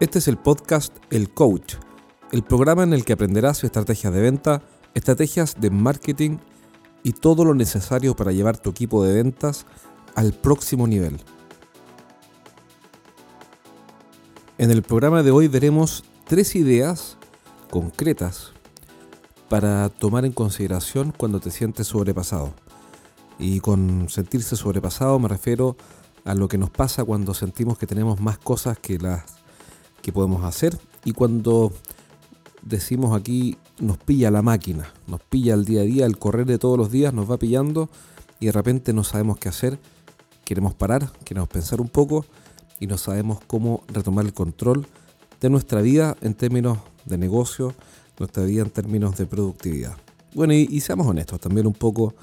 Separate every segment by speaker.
Speaker 1: Este es el podcast El Coach, el programa en el que aprenderás estrategias de venta, estrategias de marketing y todo lo necesario para llevar tu equipo de ventas al próximo nivel. En el programa de hoy veremos tres ideas concretas para tomar en consideración cuando te sientes sobrepasado. Y con sentirse sobrepasado me refiero a lo que nos pasa cuando sentimos que tenemos más cosas que las que podemos hacer y cuando decimos aquí nos pilla la máquina, nos pilla el día a día, el correr de todos los días nos va pillando y de repente no sabemos qué hacer, queremos parar, queremos pensar un poco y no sabemos cómo retomar el control de nuestra vida en términos de negocio, nuestra vida en términos de productividad. Bueno, y, y seamos honestos, también un poco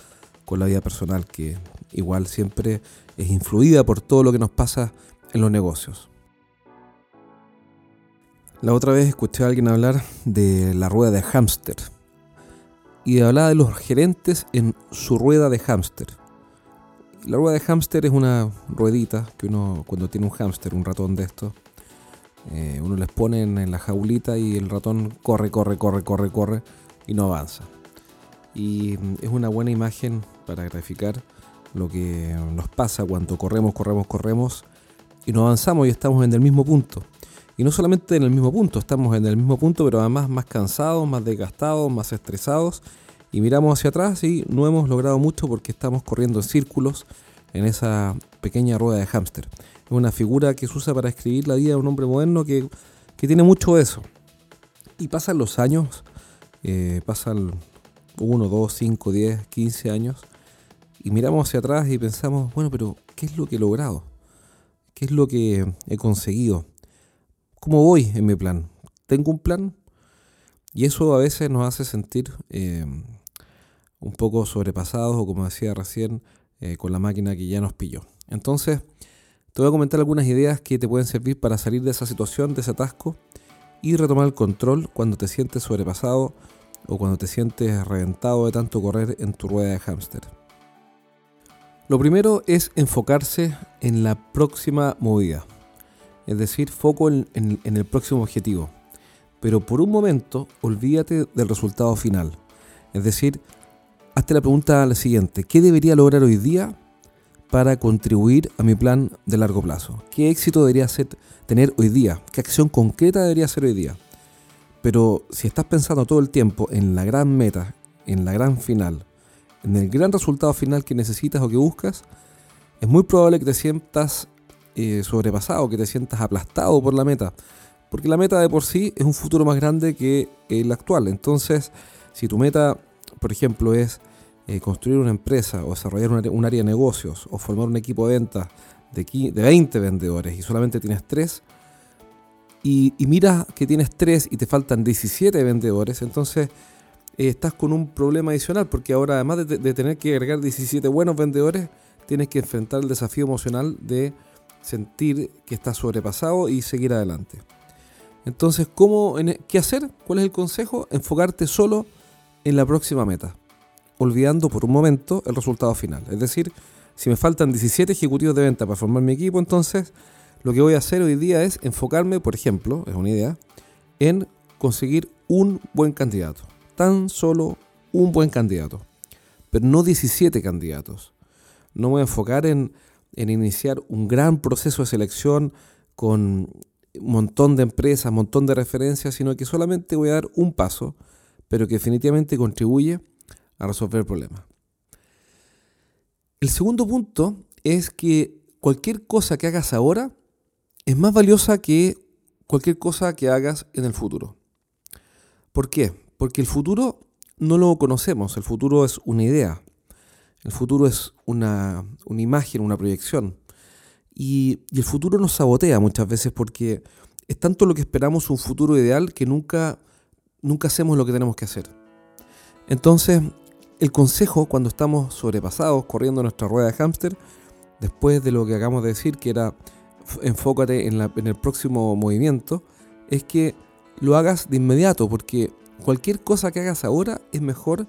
Speaker 1: con la vida personal, que igual siempre es influida por todo lo que nos pasa en los negocios. La otra vez escuché a alguien hablar de la rueda de hámster y hablaba de los gerentes en su rueda de hámster. La rueda de hámster es una ruedita que uno cuando tiene un hámster, un ratón de esto, eh, uno les pone en la jaulita y el ratón corre, corre, corre, corre, corre y no avanza. Y es una buena imagen para graficar lo que nos pasa cuando corremos, corremos, corremos y no avanzamos y estamos en el mismo punto. Y no solamente en el mismo punto, estamos en el mismo punto, pero además más cansados, más desgastados, más estresados. Y miramos hacia atrás y no hemos logrado mucho porque estamos corriendo en círculos en esa pequeña rueda de hámster. Es una figura que se usa para escribir la vida de un hombre moderno que, tiene mucho eso. Y pasan los años, eh, pasan 1, 2, 5, 10, 15 años, y miramos hacia atrás y pensamos, bueno, pero ¿qué es lo que he logrado? ¿Qué es lo que he conseguido? ¿Cómo voy en mi plan? ¿Tengo un plan? Y eso a veces nos hace sentir eh, un poco sobrepasados o como decía recién, eh, con la máquina que ya nos pilló. Entonces, te voy a comentar algunas ideas que te pueden servir para salir de esa situación, de ese atasco y retomar el control cuando te sientes sobrepasado o cuando te sientes reventado de tanto correr en tu rueda de hámster. Lo primero es enfocarse en la próxima movida, es decir, foco en, el próximo objetivo. Pero por un momento, olvídate del resultado final. Es decir, hazte la pregunta la siguiente, ¿qué debería lograr hoy día para contribuir a mi plan de largo plazo? ¿Qué éxito debería tener hoy día? ¿Qué acción concreta debería ser hoy día? Pero si estás pensando todo el tiempo en la gran meta, en la gran final, en el gran resultado final que necesitas o que buscas, es muy probable que te sientas eh, sobrepasado, que te sientas aplastado por la meta. Porque la meta de por sí es un futuro más grande que el actual. Entonces, si tu meta, por ejemplo, es eh, construir una empresa o desarrollar un área, de negocios o formar un equipo de ventas de, de 20 vendedores y solamente tienes 3, y, miras que tienes 3 y te faltan 17 vendedores, entonces eh, estás con un problema adicional, porque ahora además de, tener que agregar 17 buenos vendedores, tienes que enfrentar el desafío emocional de sentir que estás sobrepasado y seguir adelante. Entonces, ¿cómo, e, ¿qué hacer? ¿Cuál es el consejo? Enfocarte solo en la próxima meta, olvidando por un momento el resultado final. Es decir, si me faltan 17 ejecutivos de venta para formar mi equipo, entonces lo que voy a hacer hoy día es enfocarme, por ejemplo, es una idea, en conseguir un buen candidato tan solo un buen candidato, pero no 17 candidatos. No voy a enfocar en, iniciar un gran proceso de selección con un montón de empresas, un montón de referencias, sino que solamente voy a dar un paso, pero que definitivamente contribuye a resolver el problema. El segundo punto es que cualquier cosa que hagas ahora es más valiosa que cualquier cosa que hagas en el futuro. ¿Por qué? Porque el futuro no lo conocemos, el futuro es una idea, el futuro es una, imagen, una proyección. Y, el futuro nos sabotea muchas veces porque es tanto lo que esperamos un futuro ideal que nunca, nunca hacemos lo que tenemos que hacer. Entonces, el consejo cuando estamos sobrepasados, corriendo nuestra rueda de hámster, después de lo que acabamos de decir, que era enfócate en, en el próximo movimiento, es que lo hagas de inmediato, porque cualquier cosa que hagas ahora es mejor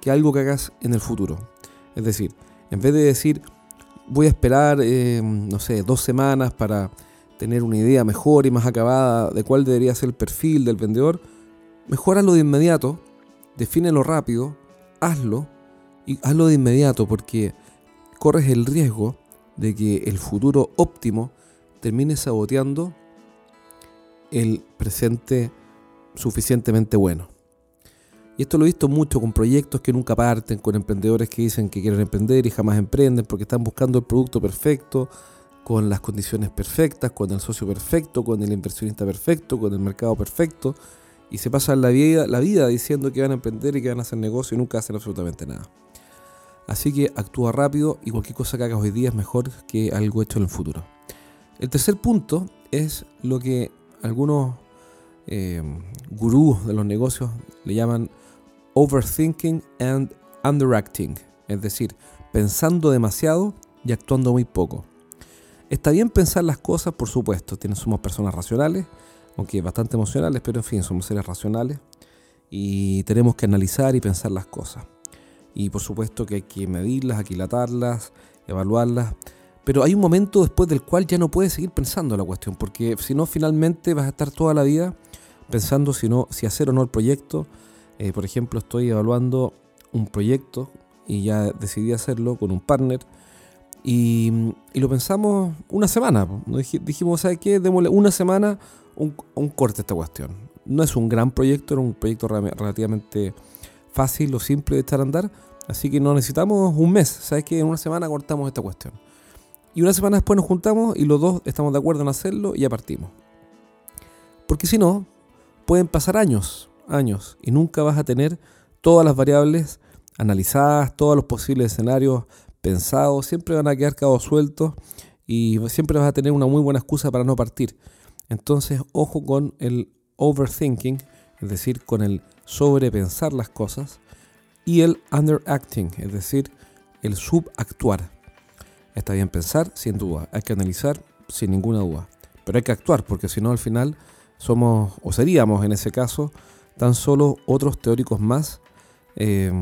Speaker 1: que algo que hagas en el futuro. Es decir, en vez de decir, voy a esperar, eh, no sé, dos semanas para tener una idea mejor y más acabada de cuál debería ser el perfil del vendedor, mejóralo de inmediato, defínelo rápido, hazlo y hazlo de inmediato porque corres el riesgo de que el futuro óptimo termine saboteando el presente suficientemente bueno. Y esto lo he visto mucho con proyectos que nunca parten, con emprendedores que dicen que quieren emprender y jamás emprenden porque están buscando el producto perfecto, con las condiciones perfectas, con el socio perfecto, con el inversionista perfecto, con el mercado perfecto, y se pasan la vida, la vida diciendo que van a emprender y que van a hacer negocio y nunca hacen absolutamente nada. Así que actúa rápido y cualquier cosa que hagas hoy día es mejor que algo hecho en el futuro. El tercer punto es lo que algunos eh, gurús de los negocios le llaman overthinking and underacting, es decir, pensando demasiado y actuando muy poco. Está bien pensar las cosas, por supuesto, somos personas racionales, aunque bastante emocionales, pero en fin, somos seres racionales y tenemos que analizar y pensar las cosas. Y por supuesto que hay que medirlas, aquilatarlas, evaluarlas, pero hay un momento después del cual ya no puedes seguir pensando la cuestión, porque si no, finalmente vas a estar toda la vida pensando si, no, si hacer o no el proyecto. Eh, por ejemplo, estoy evaluando un proyecto y ya decidí hacerlo con un partner y, lo pensamos una semana. Dijimos, ¿sabes qué? Démosle una semana un, un corte a esta cuestión. No es un gran proyecto, era un proyecto relativamente fácil o simple de estar a andar. Así que no necesitamos un mes. ¿Sabes qué? En una semana cortamos esta cuestión. Y una semana después nos juntamos y los dos estamos de acuerdo en hacerlo y ya partimos. Porque si no, pueden pasar años, años, y nunca vas a tener todas las variables analizadas, todos los posibles escenarios pensados, siempre van a quedar cabos sueltos y siempre vas a tener una muy buena excusa para no partir. Entonces, ojo con el overthinking, es decir, con el sobrepensar las cosas, y el underacting, es decir, el subactuar. Está bien pensar, sin duda, hay que analizar, sin ninguna duda, pero hay que actuar, porque si no, al final somos, o seríamos en ese caso, tan solo otros teóricos más eh,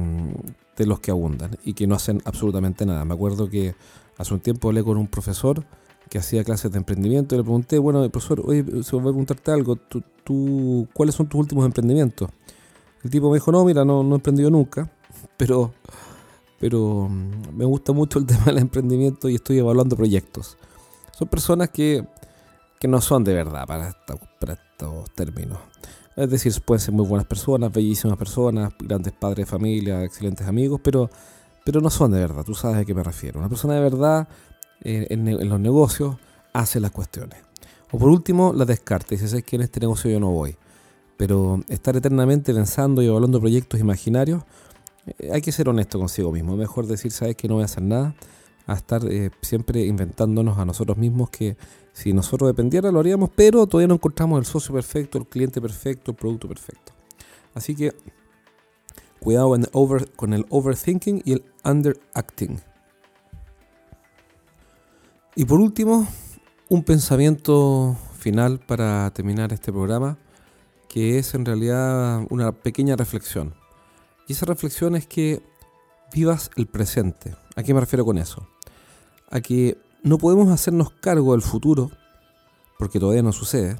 Speaker 1: de los que abundan y que no hacen absolutamente nada. Me acuerdo que hace un tiempo hablé con un profesor que hacía clases de emprendimiento y le pregunté, bueno, profesor, oye, se voy a preguntarte algo, ¿Tú, cuáles son tus últimos emprendimientos? El tipo me dijo, no, mira, no, he emprendido nunca, pero, pero mm, me gusta mucho el tema del emprendimiento y estoy evaluando proyectos. Son personas que, que no son de verdad para estos términos. Es decir, pueden ser muy buenas personas, bellísimas personas, grandes padres de familia, excelentes amigos, pero, pero no son de verdad, tú sabes a qué me refiero. Una persona de verdad eh, en, los negocios hace las cuestiones. O por último, la descarta. Dice, ¿sabes que en este negocio yo no voy? Pero estar eternamente pensando y evaluando proyectos imaginarios, eh, hay que ser honesto consigo mismo. Mejor decir, ¿sabes que no voy a hacer nada? A estar eh, siempre inventándonos a nosotros mismos que si nosotros dependiera lo haríamos, pero todavía no encontramos el socio perfecto, el cliente perfecto, el producto perfecto. Así que cuidado con el overthinking y el underacting. Y por último, un pensamiento final para terminar este programa, que es en realidad una pequeña reflexión. Y esa reflexión es que vivas el presente. ¿A qué me refiero con eso? A que no podemos hacernos cargo del futuro, porque todavía no sucede,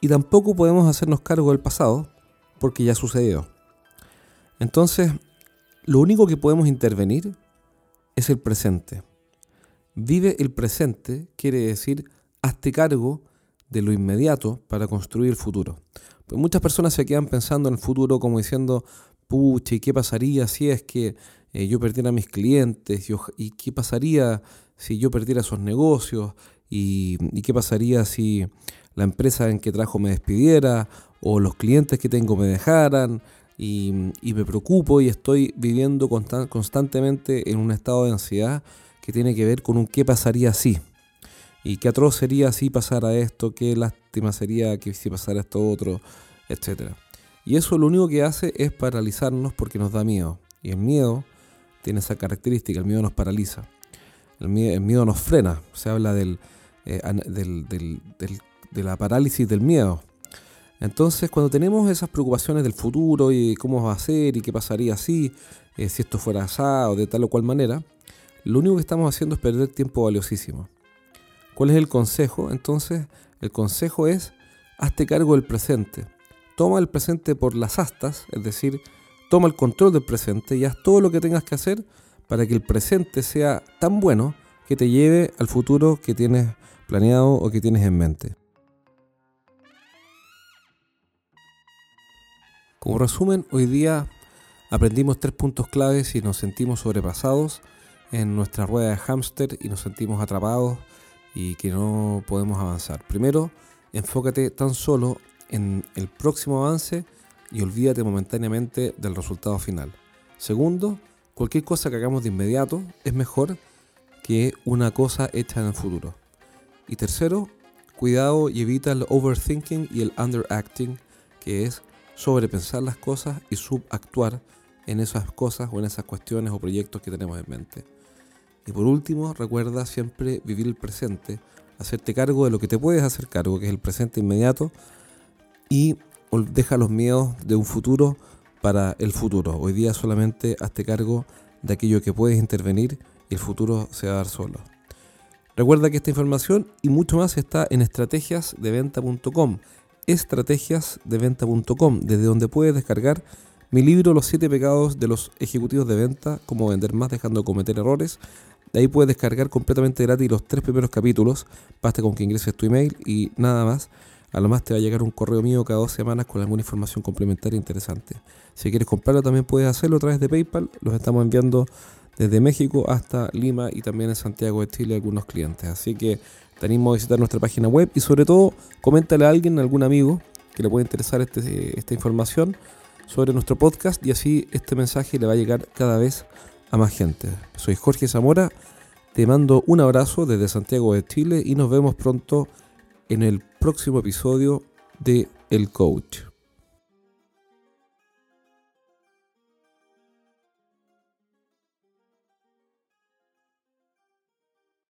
Speaker 1: y tampoco podemos hacernos cargo del pasado, porque ya sucedió. Entonces, lo único que podemos intervenir es el presente. Vive el presente quiere decir hazte cargo de lo inmediato para construir el futuro. Pues muchas personas se quedan pensando en el futuro como diciendo, pucha, ¿y qué pasaría si es que eh, yo perdiera a mis clientes? ¿Y qué pasaría si yo perdiera esos negocios y, qué pasaría si la empresa en que trabajo me despidiera o los clientes que tengo me dejaran y, me preocupo y estoy viviendo constantemente en un estado de ansiedad que tiene que ver con un qué pasaría si. Y qué atroz sería si pasara esto, qué lástima sería que si pasara esto otro, etc. Y eso lo único que hace es paralizarnos porque nos da miedo. Y el miedo tiene esa característica, el miedo nos paraliza. El miedo, nos frena. Se habla del, eh, de la parálisis del miedo. Entonces, cuando tenemos esas preocupaciones del futuro y cómo va a ser y qué pasaría si, eh, si esto fuera así o de tal o cual manera, lo único que estamos haciendo es perder tiempo valiosísimo. ¿Cuál es el consejo? Entonces, el consejo es, hazte cargo del presente. Toma el presente por las astas, es decir, toma el control del presente y haz todo lo que tengas que hacer para que el presente sea tan bueno que te lleve al futuro que tienes planeado o que tienes en mente. Como resumen, hoy día aprendimos tres puntos claves y nos sentimos sobrepasados en nuestra rueda de hámster y nos sentimos atrapados y que no podemos avanzar. Primero, enfócate tan solo en el próximo avance y olvídate momentáneamente del resultado final. Segundo, cualquier cosa que hagamos de inmediato es mejor que una cosa hecha en el futuro. Y tercero, cuidado y evita el overthinking y el underacting, que es sobrepensar las cosas y subactuar en esas cosas o en esas cuestiones o proyectos que tenemos en mente. Y por último, recuerda siempre vivir el presente, hacerte cargo de lo que te puedes hacer cargo, que es el presente inmediato, y deja los miedos de un futuro para el futuro. Hoy día solamente hazte cargo de aquello que puedes intervenir y el futuro se va a dar solo. Recuerda que esta información y mucho más está en estrategiasdeventa.com, estrategiasdeventa.com, desde donde puedes descargar mi libro Los siete pecados de los ejecutivos de venta, cómo vender más dejando de cometer errores. De ahí puedes descargar completamente gratis los tres primeros capítulos, basta con que ingreses tu email y nada más. A lo más te va a llegar un correo mío cada dos semanas con alguna información complementaria interesante. Si quieres comprarlo también puedes hacerlo a través de PayPal. Los estamos enviando desde México hasta Lima y también en Santiago de Chile algunos clientes. Así que te animo a visitar nuestra página web y sobre todo coméntale a alguien, a algún amigo que le pueda interesar este, esta información sobre nuestro podcast y así este mensaje le va a llegar cada vez a más gente. Soy Jorge Zamora, te mando un abrazo desde Santiago de Chile y nos vemos pronto en el próximo episodio de El Coach.